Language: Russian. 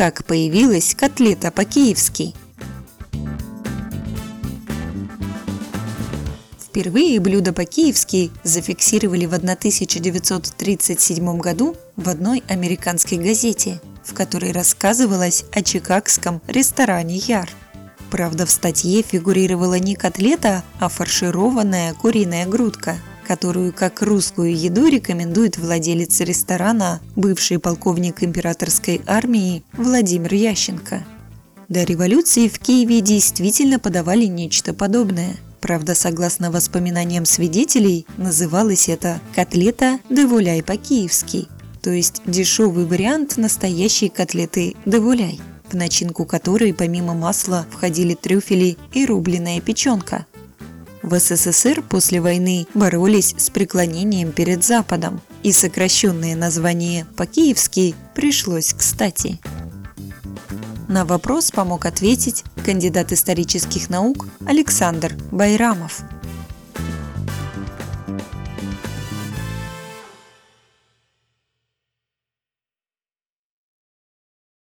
как появилась котлета по-киевски. Впервые блюдо по-киевски зафиксировали в 1937 году в одной американской газете, в которой рассказывалось о чикагском ресторане Яр. Правда, в статье фигурировала не котлета, а фаршированная куриная грудка, которую как русскую еду рекомендует владелец ресторана, бывший полковник императорской армии Владимир Ященко. До революции в Киеве действительно подавали нечто подобное. Правда, согласно воспоминаниям свидетелей, называлось это «котлета девуляй по-киевски», то есть дешевый вариант настоящей котлеты девуляй в начинку которой помимо масла входили трюфели и рубленая печенка. В СССР после войны боролись с преклонением перед Западом, и сокращенное название по-киевски пришлось кстати. На вопрос помог ответить кандидат исторических наук Александр Байрамов –